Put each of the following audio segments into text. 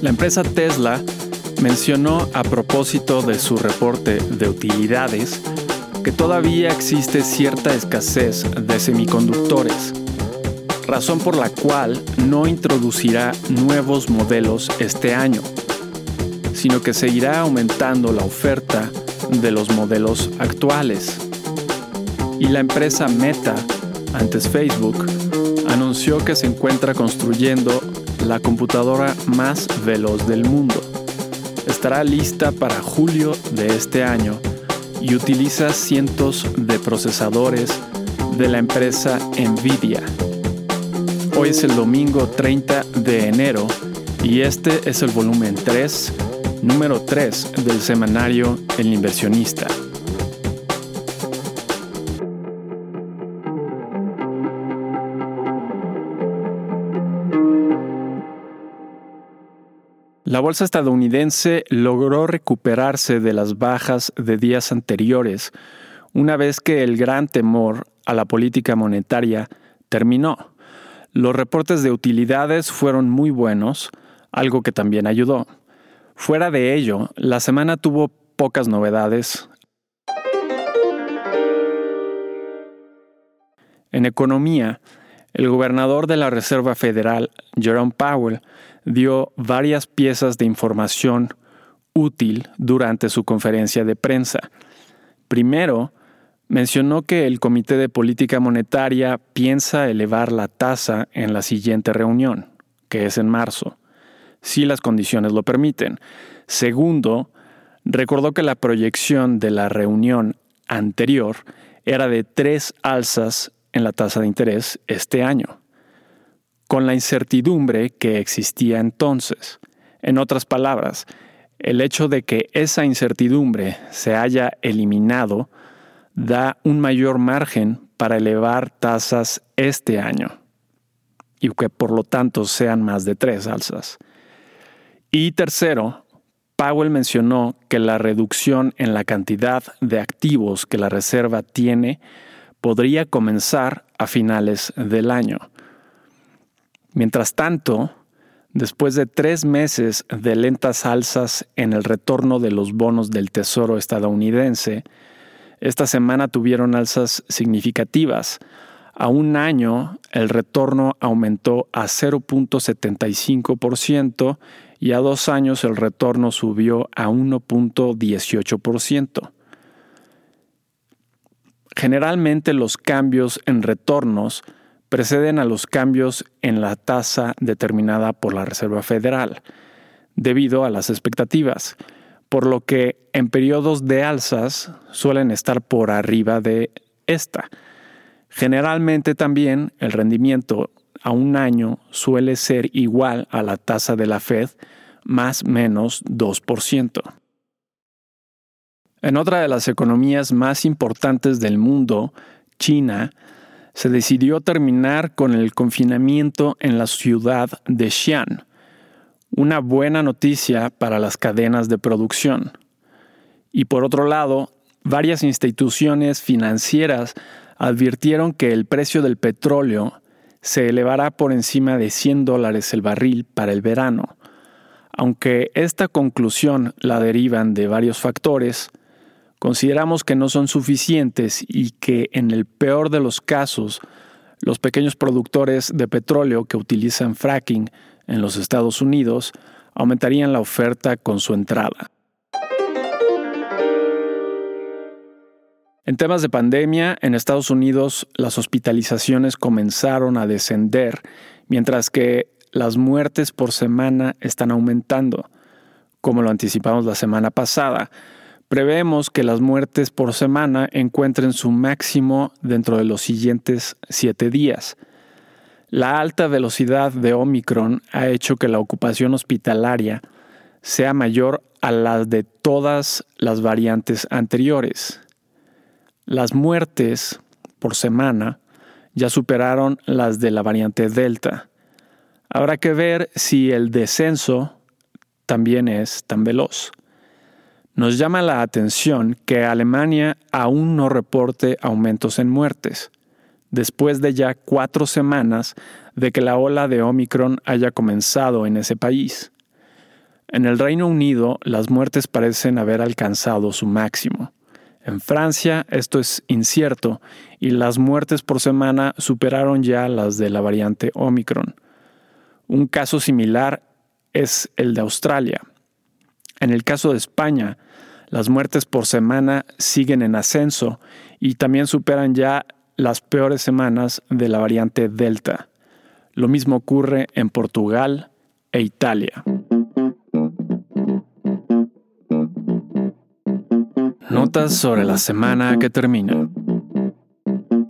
La empresa Tesla mencionó a propósito de su reporte de utilidades que todavía existe cierta escasez de semiconductores, razón por la cual no introducirá nuevos modelos este año, sino que seguirá aumentando la oferta de los modelos actuales. Y la empresa Meta, antes Facebook, anunció que se encuentra construyendo la computadora más veloz del mundo. Estará lista para julio de este año y utiliza cientos de procesadores de la empresa Nvidia. Hoy es el domingo 30 de enero y este es el volumen 3, número 3 del semanario El inversionista. La bolsa estadounidense logró recuperarse de las bajas de días anteriores una vez que el gran temor a la política monetaria terminó. Los reportes de utilidades fueron muy buenos, algo que también ayudó. Fuera de ello, la semana tuvo pocas novedades. En economía, el gobernador de la Reserva Federal, Jerome Powell, dio varias piezas de información útil durante su conferencia de prensa. Primero, mencionó que el Comité de Política Monetaria piensa elevar la tasa en la siguiente reunión, que es en marzo, si las condiciones lo permiten. Segundo, recordó que la proyección de la reunión anterior era de tres alzas en la tasa de interés este año con la incertidumbre que existía entonces. En otras palabras, el hecho de que esa incertidumbre se haya eliminado da un mayor margen para elevar tasas este año y que por lo tanto sean más de tres alzas. Y tercero, Powell mencionó que la reducción en la cantidad de activos que la Reserva tiene podría comenzar a finales del año Mientras tanto, después de tres meses de lentas alzas en el retorno de los bonos del Tesoro estadounidense, esta semana tuvieron alzas significativas. A un año, el retorno aumentó a 0.75% y a dos años el retorno subió a 1.18%. Generalmente los cambios en retornos preceden a los cambios en la tasa determinada por la Reserva Federal, debido a las expectativas, por lo que en periodos de alzas suelen estar por arriba de esta. Generalmente también el rendimiento a un año suele ser igual a la tasa de la Fed más menos 2%. En otra de las economías más importantes del mundo, China, se decidió terminar con el confinamiento en la ciudad de Xi'an, una buena noticia para las cadenas de producción. Y por otro lado, varias instituciones financieras advirtieron que el precio del petróleo se elevará por encima de 100 dólares el barril para el verano. Aunque esta conclusión la derivan de varios factores, consideramos que no son suficientes y que en el peor de los casos, los pequeños productores de petróleo que utilizan fracking en los Estados Unidos aumentarían la oferta con su entrada. En temas de pandemia, en Estados Unidos las hospitalizaciones comenzaron a descender, mientras que las muertes por semana están aumentando, como lo anticipamos la semana pasada. Prevemos que las muertes por semana encuentren su máximo dentro de los siguientes siete días. La alta velocidad de Omicron ha hecho que la ocupación hospitalaria sea mayor a la de todas las variantes anteriores. Las muertes por semana ya superaron las de la variante Delta. Habrá que ver si el descenso también es tan veloz. Nos llama la atención que Alemania aún no reporte aumentos en muertes, después de ya cuatro semanas de que la ola de Omicron haya comenzado en ese país. En el Reino Unido, las muertes parecen haber alcanzado su máximo. En Francia esto es incierto y las muertes por semana superaron ya las de la variante Omicron. Un caso similar es el de Australia. En el caso de España, las muertes por semana siguen en ascenso y también superan ya las peores semanas de la variante Delta. Lo mismo ocurre en Portugal e Italia. Notas sobre la semana que termina.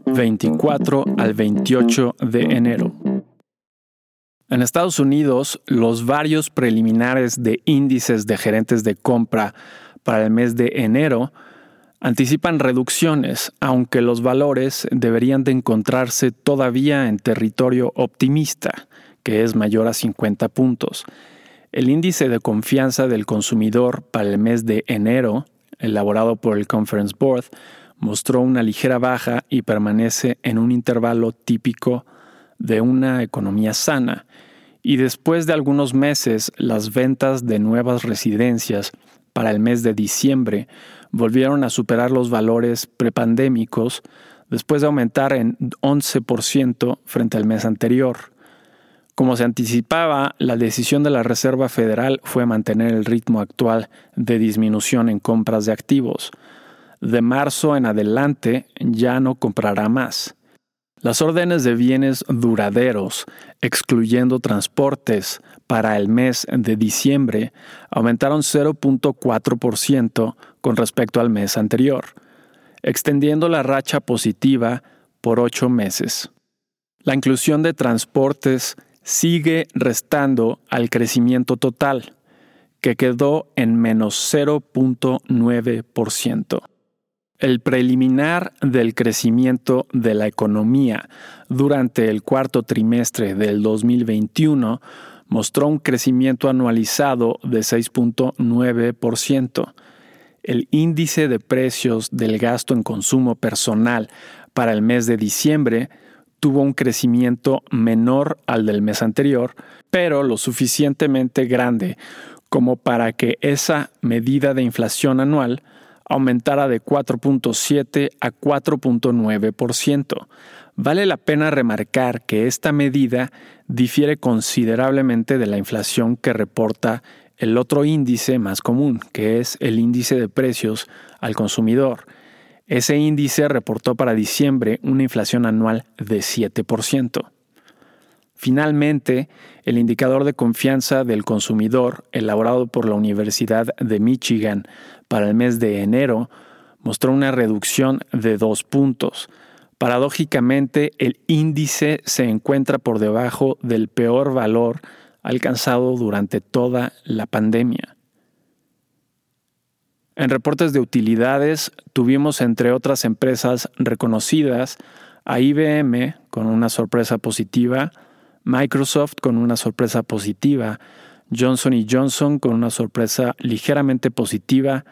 24 al 28 de enero. En Estados Unidos, los varios preliminares de índices de gerentes de compra para el mes de enero anticipan reducciones, aunque los valores deberían de encontrarse todavía en territorio optimista, que es mayor a 50 puntos. El índice de confianza del consumidor para el mes de enero elaborado por el Conference Board, mostró una ligera baja y permanece en un intervalo típico de una economía sana. Y después de algunos meses, las ventas de nuevas residencias para el mes de diciembre volvieron a superar los valores prepandémicos después de aumentar en 11% frente al mes anterior. Como se anticipaba, la decisión de la Reserva Federal fue mantener el ritmo actual de disminución en compras de activos. De marzo en adelante ya no comprará más. Las órdenes de bienes duraderos, excluyendo transportes, para el mes de diciembre aumentaron 0.4% con respecto al mes anterior, extendiendo la racha positiva por ocho meses. La inclusión de transportes sigue restando al crecimiento total, que quedó en menos 0.9%. El preliminar del crecimiento de la economía durante el cuarto trimestre del 2021 mostró un crecimiento anualizado de 6.9%. El índice de precios del gasto en consumo personal para el mes de diciembre tuvo un crecimiento menor al del mes anterior, pero lo suficientemente grande como para que esa medida de inflación anual aumentara de 4.7 a 4.9%. Vale la pena remarcar que esta medida difiere considerablemente de la inflación que reporta el otro índice más común, que es el índice de precios al consumidor, ese índice reportó para diciembre una inflación anual de 7%. Finalmente, el indicador de confianza del consumidor, elaborado por la Universidad de Michigan para el mes de enero, mostró una reducción de dos puntos. Paradójicamente, el índice se encuentra por debajo del peor valor alcanzado durante toda la pandemia. En reportes de utilidades tuvimos entre otras empresas reconocidas a IBM con una sorpresa positiva, Microsoft con una sorpresa positiva, Johnson Johnson con una sorpresa ligeramente positiva,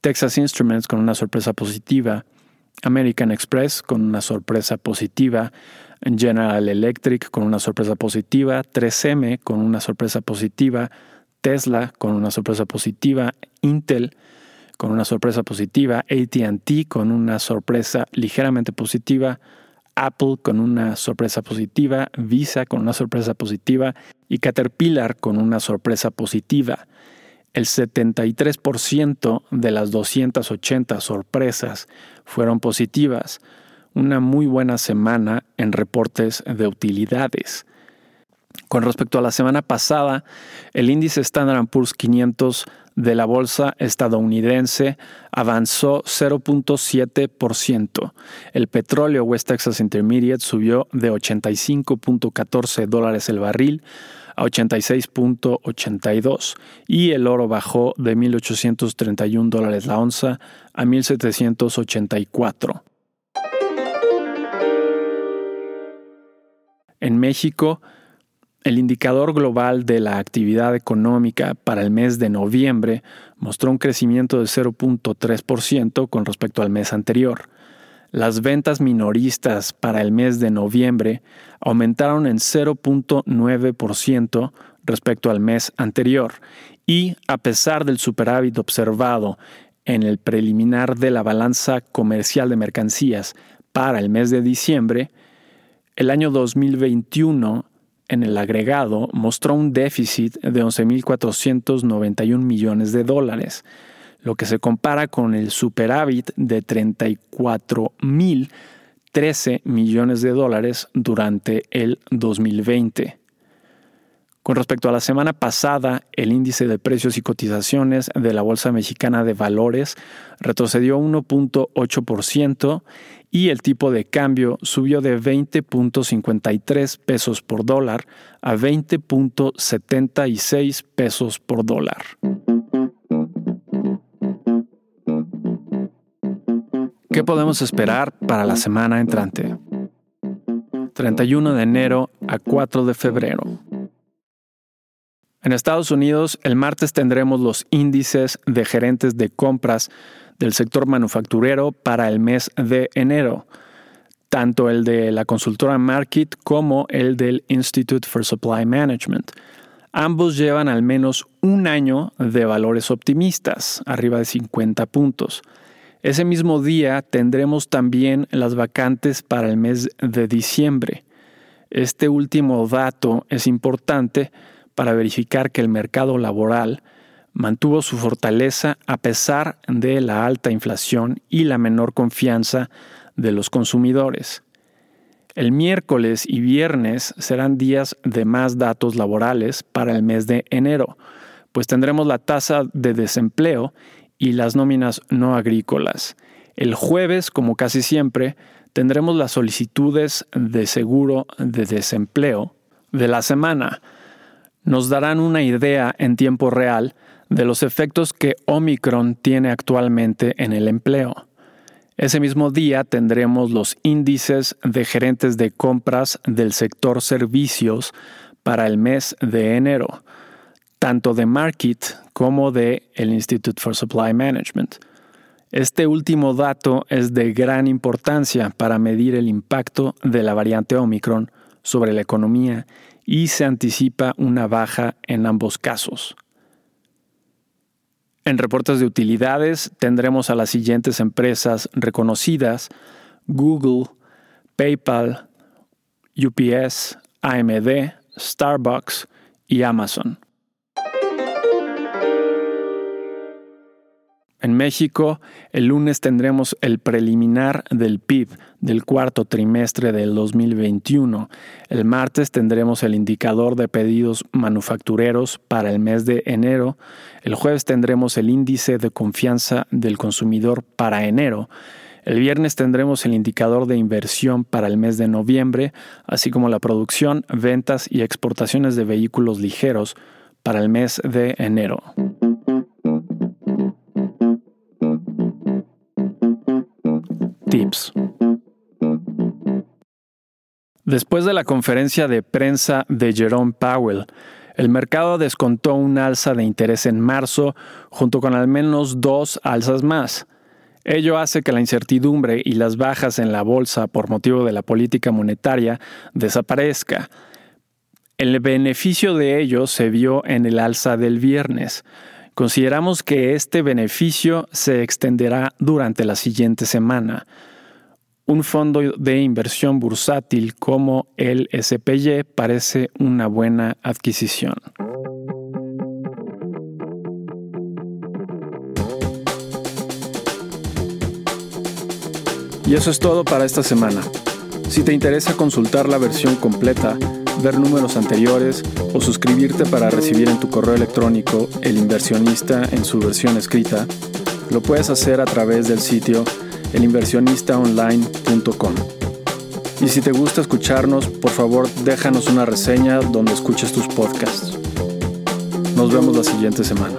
Texas Instruments con una sorpresa positiva, American Express con una sorpresa positiva, General Electric con una sorpresa positiva, 3M con una sorpresa positiva, Tesla con una sorpresa positiva, Intel con una sorpresa positiva, ATT con una sorpresa ligeramente positiva, Apple con una sorpresa positiva, Visa con una sorpresa positiva y Caterpillar con una sorpresa positiva. El 73% de las 280 sorpresas fueron positivas, una muy buena semana en reportes de utilidades. Con respecto a la semana pasada, el índice Standard Poor's 500 de la bolsa estadounidense avanzó 0.7%. El petróleo West Texas Intermediate subió de 85.14 dólares el barril a 86.82 y el oro bajó de 1.831 dólares la onza a 1.784. En México, el indicador global de la actividad económica para el mes de noviembre mostró un crecimiento de 0.3% con respecto al mes anterior. Las ventas minoristas para el mes de noviembre aumentaron en 0.9% respecto al mes anterior y a pesar del superávit observado en el preliminar de la balanza comercial de mercancías para el mes de diciembre, el año 2021 en el agregado mostró un déficit de 11.491 millones de dólares, lo que se compara con el superávit de 34.013 millones de dólares durante el 2020. Con respecto a la semana pasada, el índice de precios y cotizaciones de la Bolsa Mexicana de Valores retrocedió 1.8% y el tipo de cambio subió de 20.53 pesos por dólar a 20.76 pesos por dólar. ¿Qué podemos esperar para la semana entrante? 31 de enero a 4 de febrero. En Estados Unidos, el martes tendremos los índices de gerentes de compras del sector manufacturero para el mes de enero, tanto el de la consultora Market como el del Institute for Supply Management. Ambos llevan al menos un año de valores optimistas, arriba de 50 puntos. Ese mismo día tendremos también las vacantes para el mes de diciembre. Este último dato es importante para verificar que el mercado laboral mantuvo su fortaleza a pesar de la alta inflación y la menor confianza de los consumidores. El miércoles y viernes serán días de más datos laborales para el mes de enero, pues tendremos la tasa de desempleo y las nóminas no agrícolas. El jueves, como casi siempre, tendremos las solicitudes de seguro de desempleo de la semana, nos darán una idea en tiempo real de los efectos que Omicron tiene actualmente en el empleo. Ese mismo día tendremos los índices de gerentes de compras del sector servicios para el mes de enero, tanto de Market como de el Institute for Supply Management. Este último dato es de gran importancia para medir el impacto de la variante Omicron sobre la economía y se anticipa una baja en ambos casos. En reportes de utilidades tendremos a las siguientes empresas reconocidas, Google, PayPal, UPS, AMD, Starbucks y Amazon. En México, el lunes tendremos el preliminar del PIB del cuarto trimestre del 2021. El martes tendremos el indicador de pedidos manufactureros para el mes de enero. El jueves tendremos el índice de confianza del consumidor para enero. El viernes tendremos el indicador de inversión para el mes de noviembre, así como la producción, ventas y exportaciones de vehículos ligeros para el mes de enero. Después de la conferencia de prensa de Jerome Powell, el mercado descontó un alza de interés en marzo junto con al menos dos alzas más. Ello hace que la incertidumbre y las bajas en la bolsa por motivo de la política monetaria desaparezca. El beneficio de ello se vio en el alza del viernes. Consideramos que este beneficio se extenderá durante la siguiente semana un fondo de inversión bursátil como el SPY parece una buena adquisición. Y eso es todo para esta semana. Si te interesa consultar la versión completa, ver números anteriores o suscribirte para recibir en tu correo electrónico El inversionista en su versión escrita, lo puedes hacer a través del sitio elinversionistaonline.com. Y si te gusta escucharnos, por favor déjanos una reseña donde escuches tus podcasts. Nos vemos la siguiente semana.